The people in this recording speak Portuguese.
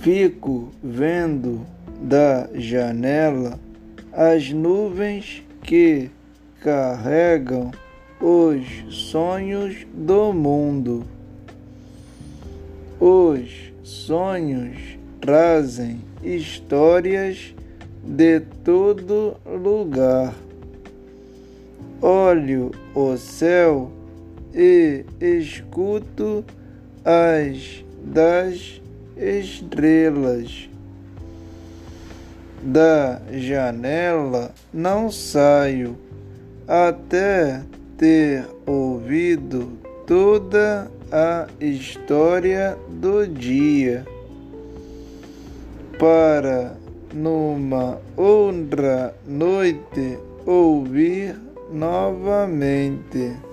Fico vendo da janela as nuvens que carregam os sonhos do mundo. Os sonhos trazem histórias de todo lugar. Olho o céu e escuto as das estrelas. Da janela não saio até ter ouvido toda a história do dia. Para numa outra noite ouvir novamente.